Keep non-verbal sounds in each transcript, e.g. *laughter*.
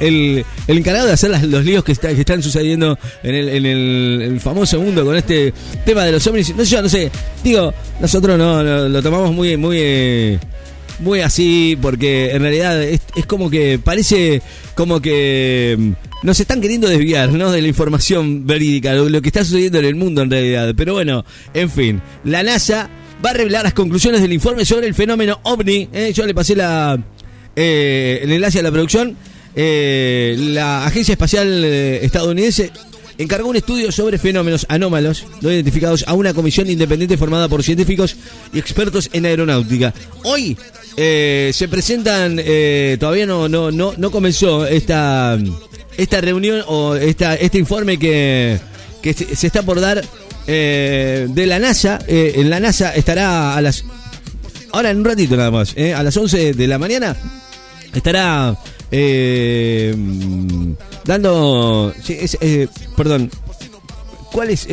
el, encargado de hacer los líos que, está- que están sucediendo en, el, en el- famoso mundo con este tema de los ovnis. No sé, yo no sé. Digo, nosotros no, lo, lo tomamos muy, muy, eh, muy así porque en realidad es, es como que parece como que mm, nos están queriendo desviar, ¿no? De la información verídica, lo, lo que está sucediendo en el mundo en realidad. Pero bueno, en fin, la NASA va a revelar las conclusiones del informe sobre el fenómeno ovni. ¿eh? Yo le pasé la, eh, el enlace a la producción. Eh, la Agencia Espacial eh, Estadounidense encargó un estudio sobre fenómenos anómalos no identificados a una comisión independiente formada por científicos y expertos en aeronáutica. Hoy eh, se presentan, todavía no, no, no, no comenzó esta, esta reunión o esta, este informe que, que se, está por dar de la NASA. En la NASA estará a las Ahora en un ratito nada más, a las 11 de la mañana estará eh, mm, dando... eh, perdón, ¿cuál es el,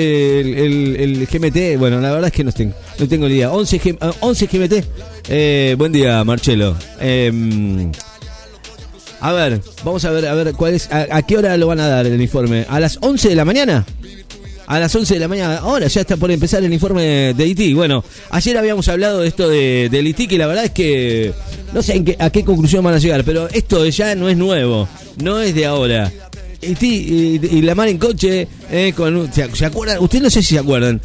el- GMT? Bueno, la verdad es que no tengo, no tengo ni idea. 11, G- ah, 11 GMT. Eh, buen día, Marcelo. Mm, a ver, vamos a ver, a ver cuál es, a, a qué hora lo van a dar el informe. ¿A las 11 de la mañana? A las 11 de la mañana, ahora ya está por empezar el informe de IT. Bueno, ayer habíamos hablado de esto de, del IT, que la verdad es que no sé a qué conclusión van a llegar, pero esto ya no es nuevo, no es de ahora. IT y, la mar en coche, eh, con, ¿se, se acuerdan? Ustedes no sé si se acuerdan.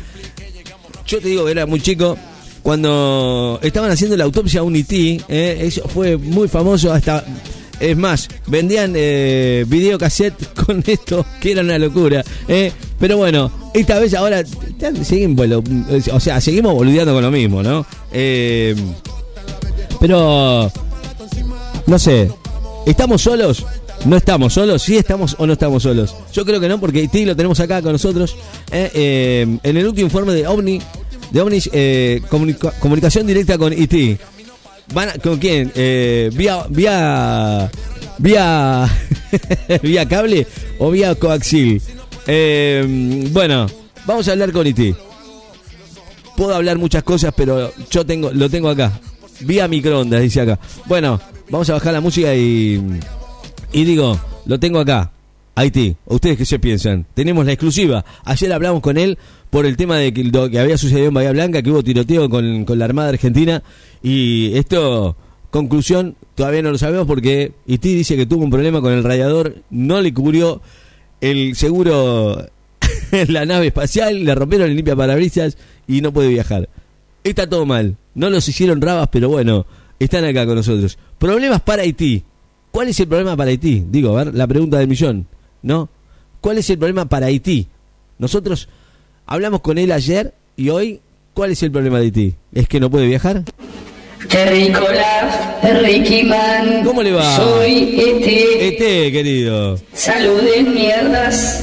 Yo te digo, era muy chico. Cuando estaban haciendo la autopsia a un IT, eh, eso fue muy famoso hasta... Es más, vendían eh, videocassette *laughs* con esto, que era una locura. eh. Pero bueno, esta vez ahora bueno, o sea, seguimos boludeando con lo mismo, ¿no? Eh, pero, no sé, ¿estamos solos? ¿No estamos solos? ¿Sí estamos o no estamos solos? Yo creo que no, porque IT lo tenemos acá con nosotros. eh, eh, en el último informe de OVNI, de OVNIs, eh, comunica- comunicación directa con IT. ¿Van ¿Con quién? Vía, vía, vía, *laughs* vía cable o vía coaxil. Eh, bueno, vamos a hablar con IT. Puedo hablar muchas cosas, pero yo tengo, lo tengo acá. Vía microondas, dice acá. Bueno, vamos a bajar la música y, y digo, lo tengo acá. Haití, ¿ustedes qué se piensan? Tenemos la exclusiva. Ayer hablamos con él por el tema de que, lo que había sucedido en Bahía Blanca, que hubo tiroteo con, con la Armada Argentina. Y esto, conclusión, todavía no lo sabemos porque Haití dice que tuvo un problema con el radiador, no le cubrió el seguro *laughs* la nave espacial, le rompieron el limpia parabrisas y no puede viajar. Está todo mal. No los hicieron rabas, pero bueno, están acá con nosotros. Problemas para Haití. ¿Cuál es el problema para Haití? Digo, a ver, la pregunta del millón, ¿no? ¿Cuál es el problema para Haití? Nosotros hablamos con él ayer y hoy, ¿cuál es el problema de Haití? ¿Es que no puede viajar? Terrícola, Ricky Man. ¿Cómo le va? Soy ET. Este, querido. Saluden mierdas.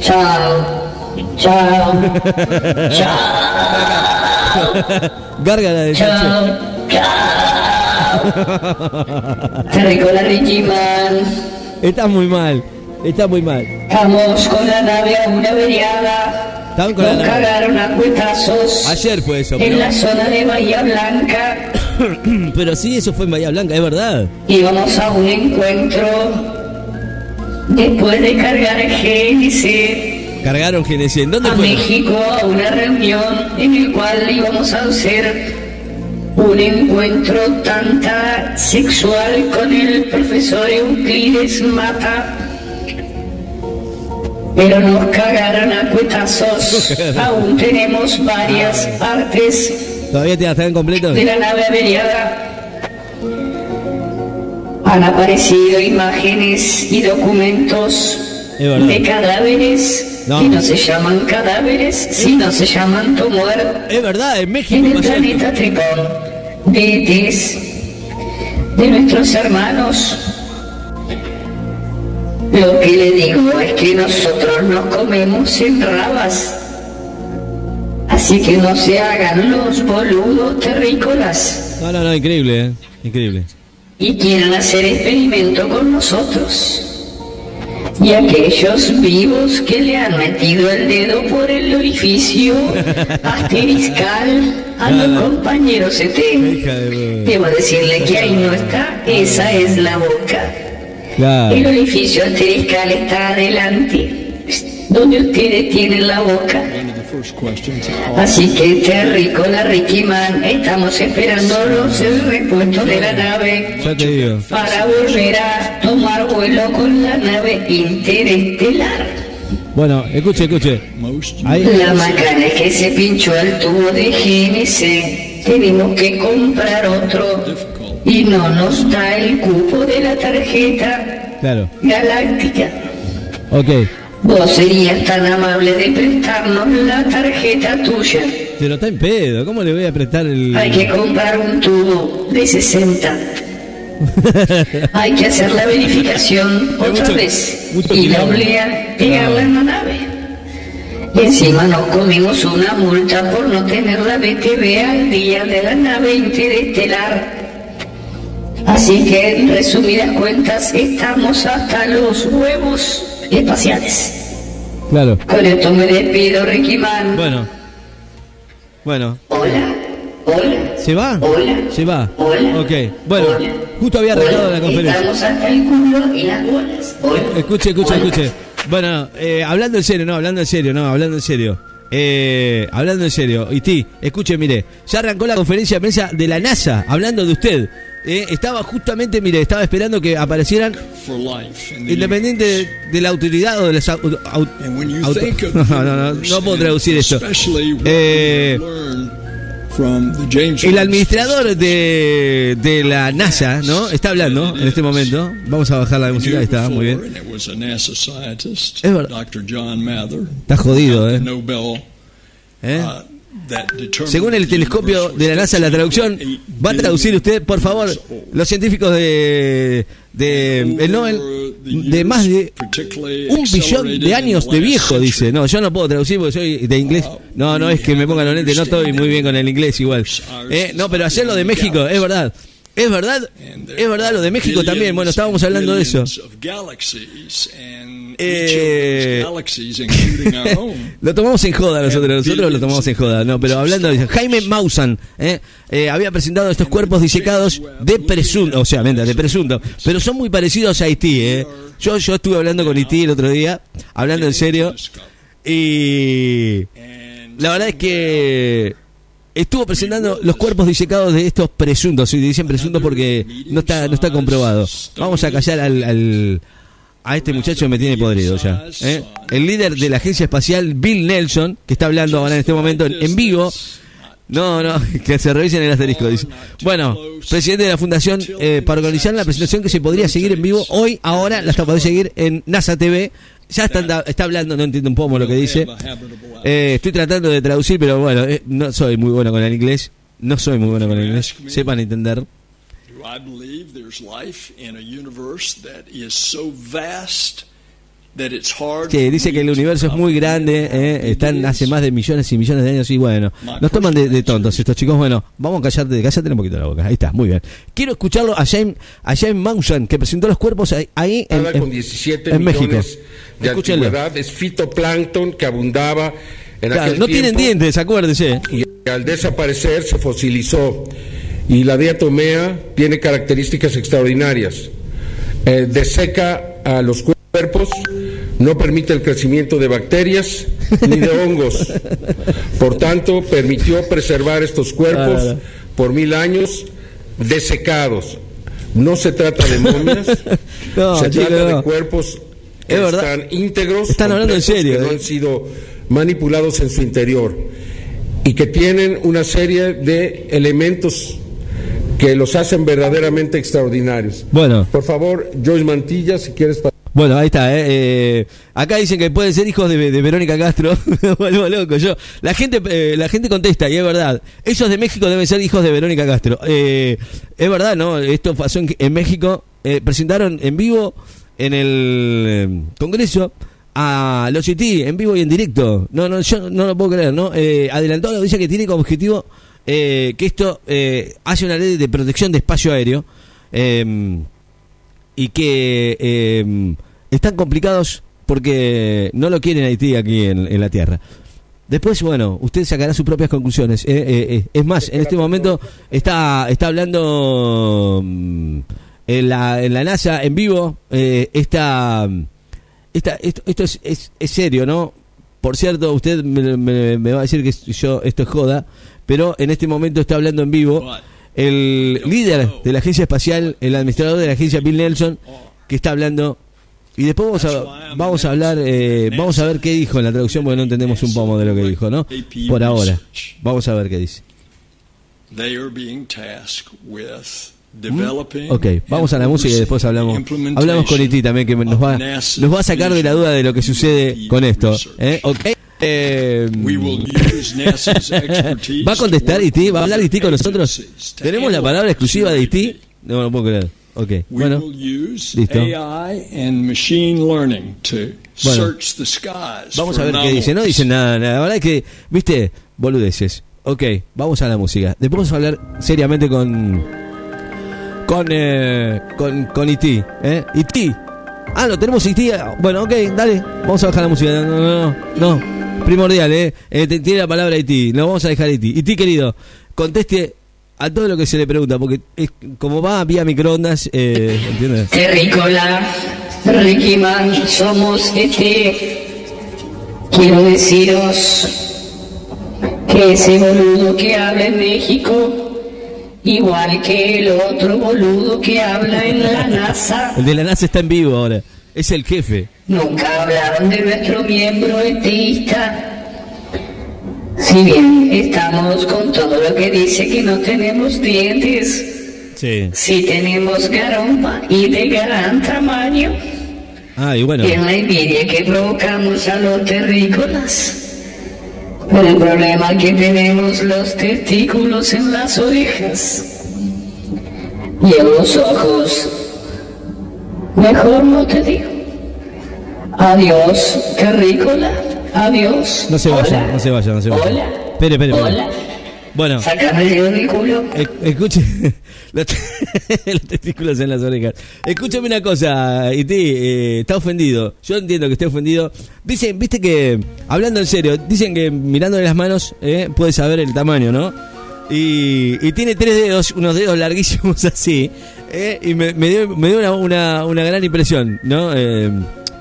Chao. *laughs* Chao. Gárgara de Chao. Chao. Terrícola, Ricky Man. Está muy mal, está muy mal. Vamos con la nave a una averiada. Estaban con Nos cagaron a cuetazos. Ayer fue eso, En pero, la zona de Bahía Blanca. *coughs* pero sí, eso fue en Bahía Blanca, es verdad. Íbamos a un encuentro después de cargar GNC Cargaron GNC. ¿En dónde a fue? México a una reunión en el cual íbamos a hacer un encuentro tanta sexual con el profesor Euclides Mata. Pero nos cagaron a cuetazos. *laughs* Aún tenemos varias partes de la nave averiada. Han aparecido imágenes y documentos de cadáveres No. que no se llaman cadáveres, sino se llaman tumor Es verdad, en en México el pasó esto. planeta Tripón. De ETs, de nuestros hermanos. Lo que le digo es que nosotros nos comemos en rabas. Así que no se hagan los boludos terrícolas No, no, no, increíble, ¿eh? Increíble. y quieran hacer experimento con nosotros. Y aquellos vivos que le han metido el dedo por el orificio *laughs* asteriscal a los compañeros ET. De- Debo decirle que ahí no está, esa es la boca. Claro. El orificio asteriscal está adelante, donde ustedes tienen la boca. Así que Terry con la Ricky Man estamos esperando los repuestos de la nave Ya te digo. para volver a tomar vuelo con la nave interestelar. Bueno, escuche, escuche. Ahí, La macana es que se pinchó el tubo de GNC. Tenemos que comprar otro. Y no nos da el cupo de la tarjeta claro. galáctica. Ok. Vos serías tan amable de prestarnos la tarjeta tuya. Pero está en pedo. ¿Cómo le voy a prestar el. Hay que comprar un tubo de 60. *laughs* Hay que hacer la verificación Hay otra mucho- vez mucho y la obliga pegarla en la nave. Y encima nos comimos una multa por no tener la BTV al día de la nave interestelar. Así que en resumidas cuentas estamos hasta los huevos espaciales. Claro. Con esto me despido, Ricky Man. Bueno. Bueno. Hola, hola. ¿Se va? Hola. Se va. Hola. Ok. Bueno, Hola. justo había Hola. la conferencia. Estamos hasta el culo y las bolas. Hola. Escuche, escuche, Hola. escuche. Bueno, eh, hablando en serio, no, hablando en serio, no, hablando en serio. Eh, hablando en serio, y ti, escuche, mire, ya arrancó la conferencia de prensa de la NASA, hablando de usted. Eh, estaba justamente, mire, estaba esperando que aparecieran independiente de, de la autoridad o de las au- au- And when you auto- think of *laughs* no, no, no, no puedo traducir esto. Eh, El administrador de, de la NASA, ¿no? Está hablando en este momento. Vamos a bajar la música, ahí está, muy bien. Es verdad. Dr. John Mather, Está jodido, the ¿eh? ¿Eh? Según el telescopio de la NASA, la traducción, 8 va a traducir usted, por favor, los científicos de, de el Nobel, de más de un billón de años de viejo, dice. No, yo no puedo traducir porque soy de inglés. No, no es que me pongan los lentes, no estoy muy bien con el inglés igual. Eh, no, pero ayer lo de México, es verdad. Es verdad, es verdad lo de México también. Bueno, estábamos hablando de eso. Eh, *laughs* Lo tomamos en joda nosotros, nosotros lo tomamos en joda, no, pero hablando de Jaime Maussan, ¿eh? Eh, había presentado estos cuerpos disecados de presunto, o sea, venda, de presunto, pero son muy parecidos a Haití, ¿eh? Yo, yo estuve hablando con Haití el otro día, hablando en serio, y la verdad es que estuvo presentando los cuerpos disecados de estos presuntos, y dicen presuntos porque no está, no está comprobado. Vamos a callar al, al- a este muchacho que me tiene podrido ya. ¿eh? El líder de la agencia espacial, Bill Nelson, que está hablando ahora en este momento en, vivo. No, no, *laughs* que se revisen el asterisco, dice. Bueno, presidente de la fundación eh, para organizar la presentación que se podría seguir en vivo hoy, ahora, la está podés seguir en NASA TV. Ya está, está hablando, no entiendo un poco lo que dice. Eh, estoy tratando de traducir, pero bueno, eh, no soy muy bueno con el inglés. No soy muy bueno con el inglés. Sepan entender. I believe there's life in a universe that is so vast Que dice que el universo es muy grande, eh, están hace más de millones y millones de años y bueno, nos toman de, de tontos estos chicos. Bueno, vamos a callarte, cállate un poquito la boca. Ahí está, muy bien. Quiero escucharlo a James, a James Maussan, que presentó los cuerpos ahí, ahí en, Habla en- con 17 en México. de Escúchenlo. antigüedad, es fitoplancton que abundaba en Claro, aquel no tienen tiempo dientes, acuérdese. y al desaparecer se fosilizó. Y la diatomea tiene características extraordinarias. Eh, deseca a los cuerpos, no permite el crecimiento de bacterias ni de hongos. Por tanto, permitió preservar estos cuerpos por mil años desecados. No se trata de momias, *laughs* No, se chico, trata no. de cuerpos que Es están íntegros, Están hablando en serio, que no eh. han sido manipulados en su interior y que tienen una serie de elementos que los hacen verdaderamente extraordinarios. Bueno. Por favor, Joyce Mantilla, si quieres... Bueno, ahí está. eh, eh, acá dicen que pueden ser hijos de, Verónica Castro. *laughs* Vuelvo loco yo. La gente, eh, la gente contesta y es verdad. Esos de México deben ser hijos de Verónica Castro. Eh, es verdad, ¿no? Esto pasó en, México. Presentaron en vivo en el Congreso a los IT en vivo y en directo. No, no, yo no lo puedo creer, ¿no? Adelantó la audiencia que tiene como objetivo que esto hace una ley de protección de espacio aéreo. Y que están complicados porque no lo quieren Haití aquí en, la tierra. Después, bueno, usted sacará sus propias conclusiones. Eh, eh, eh, es más, en este momento está, está hablando mm, en la, en la NASA en vivo. Esta, esta, esto, esto es, es, es serio, ¿no? Por cierto, usted me, me- me va a decir que yo esto es joda, pero en este momento está hablando en vivo el líder de la agencia espacial, el administrador de la agencia Bill Nelson, que está hablando. Y después vamos a, vamos a hablar, eh, vamos a ver qué dijo en la traducción, porque no entendemos un pomo de lo que dijo, ¿no? Por ahora. Vamos a ver qué dice. Developing Ok, vamos a la música y después hablamos hablamos con Iti también que nos va, nos va a sacar de la duda de lo que sucede con esto. ¿eh? Ok. Eh, We will use NASA's expertise ¿Va a contestar Iti? ¿Va a hablar Iti con nosotros? ¿Tenemos la palabra exclusiva de Iti? No, no puedo creer. Ok, We bueno. will use Listo. AI and machine learning to Bueno. search the skies Vamos for a ver qué dice. No anomalies. dice nada, nada. La verdad es que, viste, boludeces. Ok, vamos a la música. Después vamos a hablar seriamente con. Con. Eh, con, con Iti. ¿Eh? Iti. Ah, lo tenemos Iti. Bueno, ok, dale. Vamos a bajar la música. No, no, no. no. Primordial, ¿eh? eh te- tiene la palabra Iti. Lo vamos a dejar Iti. Iti, querido, conteste a todo lo que se le pregunta. Porque es, como va vía microondas, eh, ¿entiendes? Terrícola, Ricky Man, somos este. Quiero deciros que ese boludo que habla en México, igual que el otro boludo que habla en la *laughs* NASA, El de la NASA está en vivo ahora. Es el jefe. nunca hablaron de nuestro miembro eteísta. Si bien estamos con todo lo que dice que no tenemos dientes, Sí. si tenemos garoma y de gran tamaño. Ah, y bueno. Es la envidia que provocamos a los terrícolas. El problema que tenemos los testículos en las orejas y en los ojos. Mejor no te digo. Adiós, terrícola. Adiós. No se vaya, Hola. no se vaya, no se vaya. Hola. Espere, espere, espere. Hola. Bueno, Sácame el del culo. escuche. *laughs* *laughs* Los, testículos en las orejas. Escúchame una cosa, Iti, eh, está ofendido. Yo entiendo que esté ofendido. Dicen, viste que, hablando en serio, dicen que mirándole las manos eh, puede saber el tamaño, ¿no? Y, y tiene tres dedos, unos dedos larguísimos *laughs* así. eh, y me, me dio, me dio una, una, una gran impresión, ¿no? Eh,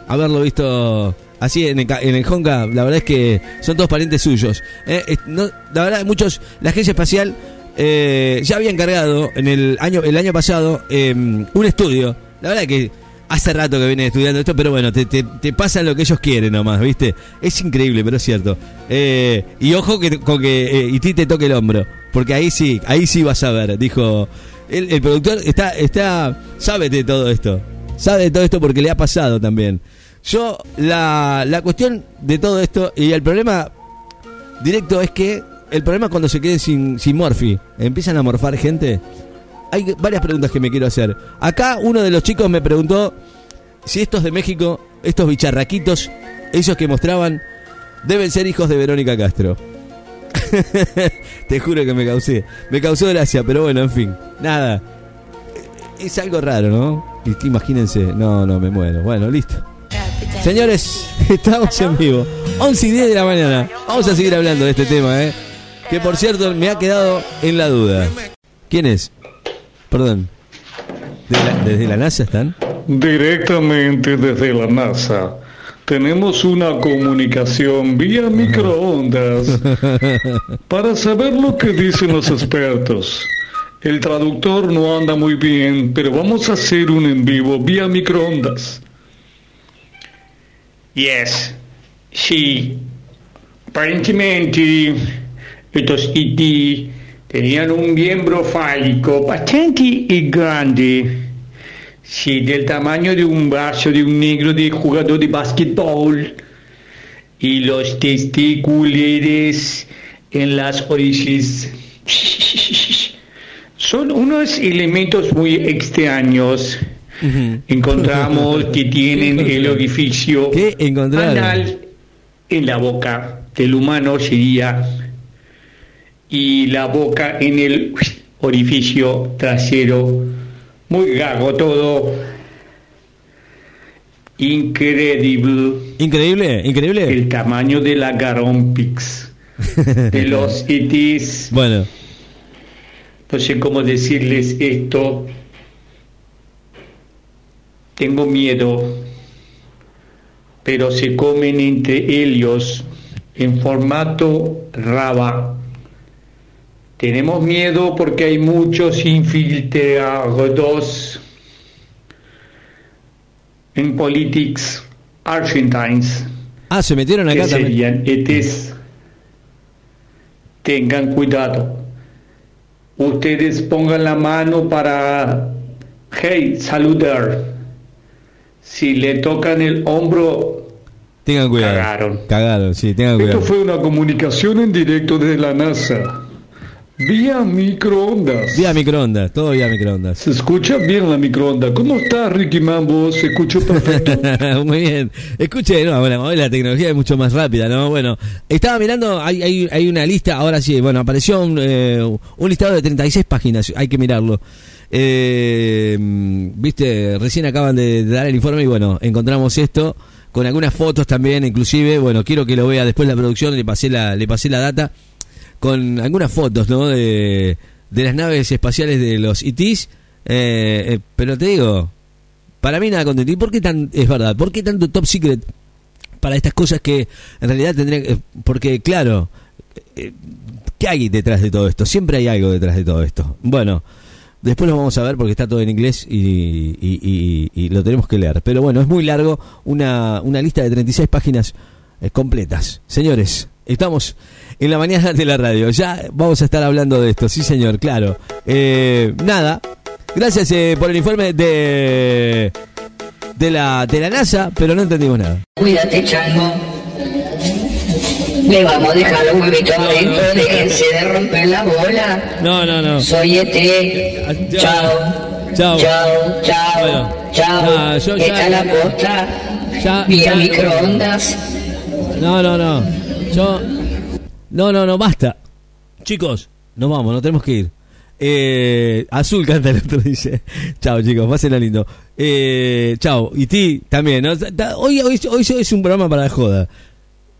haberlo visto así en el, en el Honka. La verdad es que son todos parientes suyos. eh. La verdad, muchos. La agencia espacial eh, ya había encargado en el año, el año pasado eh, un estudio. La verdad que hace rato que viene estudiando esto, pero bueno, te, te, pasan lo que ellos quieren nomás, ¿viste? Es increíble, pero es cierto. Eh, y ojo que, con que Iti te toque el hombro, porque ahí sí, ahí sí vas a ver, dijo. El, el productor está, está, sabe de todo esto, sabe de todo esto porque le ha pasado también. Yo, la, la cuestión de todo esto, y el problema directo es que el problema cuando se queden sin, sin Morphy, empiezan a morfar gente. Hay varias preguntas que me quiero hacer. Acá uno de los chicos me preguntó si estos de México, estos bicharraquitos, esos que mostraban, deben ser hijos de Verónica Castro. *laughs* Te juro que me causé. Me causó gracia, pero bueno, en fin. Nada. Es algo raro, ¿no? Imagínense. No, no, me muero. Bueno, listo. Señores, *laughs* estamos en vivo. 11 y 10 de la mañana. Vamos a seguir hablando de este tema, ¿eh? Que por cierto me ha quedado en la duda. ¿Quién es? Perdón. ¿De la- ¿Desde la NASA están? Directamente desde la NASA. Tenemos una comunicación vía microondas *laughs* para saber lo que dicen los expertos. El traductor no anda muy bien, pero vamos a hacer un en vivo vía microondas. Yes, sí. Aparentemente, estos IT tenían un miembro fálico bastante y grande. Sí, del tamaño de un brazo de un negro de jugador de básquetbol. Y los testículos en las orejas. Son unos elementos muy extraños. Encontramos que tienen *laughs* el orificio anal en la boca del humano sería y la boca en el orificio trasero. Muy gago todo. Increíble Increíble, increíble. el tamaño de la garompix de los *laughs* itis. Bueno, No sé cómo decirles esto. Tengo miedo, pero se comen entre ellos en formato raba. Tenemos miedo porque hay muchos infiltrados en politics argentines Ah, se metieron acá que también. serían ETs. Tengan cuidado. Ustedes pongan la mano para, hey, saludar. Si le tocan el hombro, Tengan cuidado. Cagaron. Cagaron, sí, tengan Esto cuidado. fue una comunicación en directo desde la NASA. Vía microondas. Vía microondas, todo vía microondas. Se escucha bien la microonda. ¿Cómo está Ricky Mambo? ¿Se escuchó perfecto? *laughs* Muy bien. Escuche, no, bueno, la tecnología es mucho más rápida, ¿no? Bueno, estaba mirando, hay, hay, hay una lista, ahora sí, bueno, apareció un, eh, un listado de 36 páginas, hay que mirarlo. Eh, Viste, recién acaban de, dar el informe y bueno, encontramos esto con algunas fotos también, inclusive, bueno, quiero que lo vea después la producción, le pasé la, le pasé la data, con algunas fotos, ¿no? De, de las naves espaciales de los ITs, eh, eh, pero te digo, para mí nada contento. ¿Y por qué tan, es verdad, por qué tanto top secret para estas cosas que en realidad tendrían, eh, porque claro, eh, ¿qué hay detrás de todo esto? Siempre hay algo detrás de todo esto. Bueno, después lo vamos a ver porque está todo en inglés y, lo tenemos que leer. Pero bueno, es muy largo, una, una lista de 36 páginas eh, completas. Señores, estamos en la mañana de la radio. Ya vamos a estar hablando de esto, sí señor, claro. Eh, nada, gracias eh, por el informe de, de, la, de la NASA, pero no entendimos nada. Cuídate, chango. Le vamos a dejar los huevitos adentro, déjense de romper la bola. No, no, no. Soy ET. Chao. Chao. Chao, chao. Bueno. Chao. Ah, yo ya- Esta es la posta. Ya- Vía ya- microondas. No, no, no. Yo. No, no, no, basta. Chicos, nos vamos, nos tenemos que ir. Eh, azul canta el otro, *laughs* dice. Chao, chicos, pásenla lindo. Eh, chao. Y ti también, ¿no? Hoy, hoy, hoy es un programa para la joda.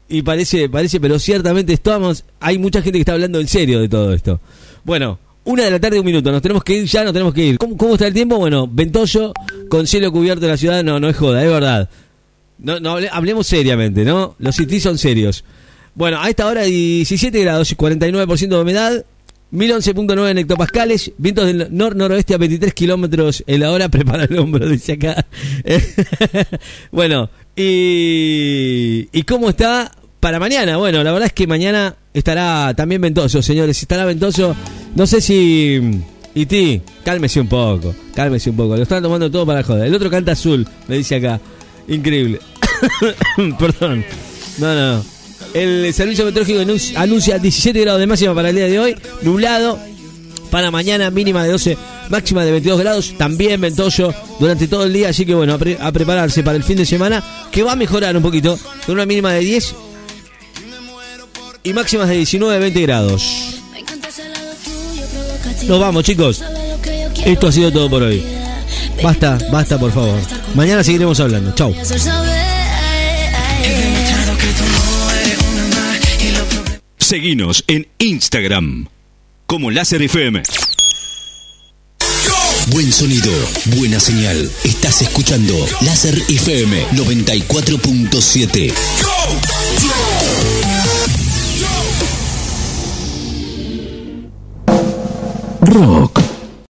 Y parece, parece, pero ciertamente estamos. Hay mucha gente que está hablando en serio de todo esto. Bueno, una de la tarde, un minuto. Nos tenemos que ir ya, nos tenemos que ir. ¿Cómo, cómo está el tiempo? Bueno, ventoso, con cielo cubierto en la ciudad. No, no es joda, es verdad. No, no hable- hablemos seriamente, ¿no? Los cities son serios. Bueno, a esta hora 17 grados y 49% de humedad, 1011.9 en hectopascales, vientos del nor-noroeste a 23 kilómetros en la hora, *laughs* prepara el hombro, dice acá. *laughs* bueno, y, ¿y cómo está para mañana? Bueno, la verdad es que mañana estará también ventoso, señores, estará ventoso. No sé si... Y ti, cálmese un poco, cálmese un poco, lo están tomando todo para joder. El otro canta azul, me dice acá. Increíble. *coughs* Perdón. No, no. El servicio meteorológico anun- anuncia 17 grados de máxima para el día de hoy, nublado. Para mañana mínima de 12, máxima de 22 grados, también ventoso durante todo el día, así que bueno, a, pre- a prepararse para el fin de semana, que va a mejorar un poquito, con una mínima de 10 y máximas de 19, 20 grados. Nos vamos, chicos. Esto ha sido todo por hoy. Basta, basta, por favor. Mañana seguiremos hablando. Chau. Seguinos en Instagram como Láser FM. Buen sonido, buena señal. Estás escuchando Láser FM 94.7. Rock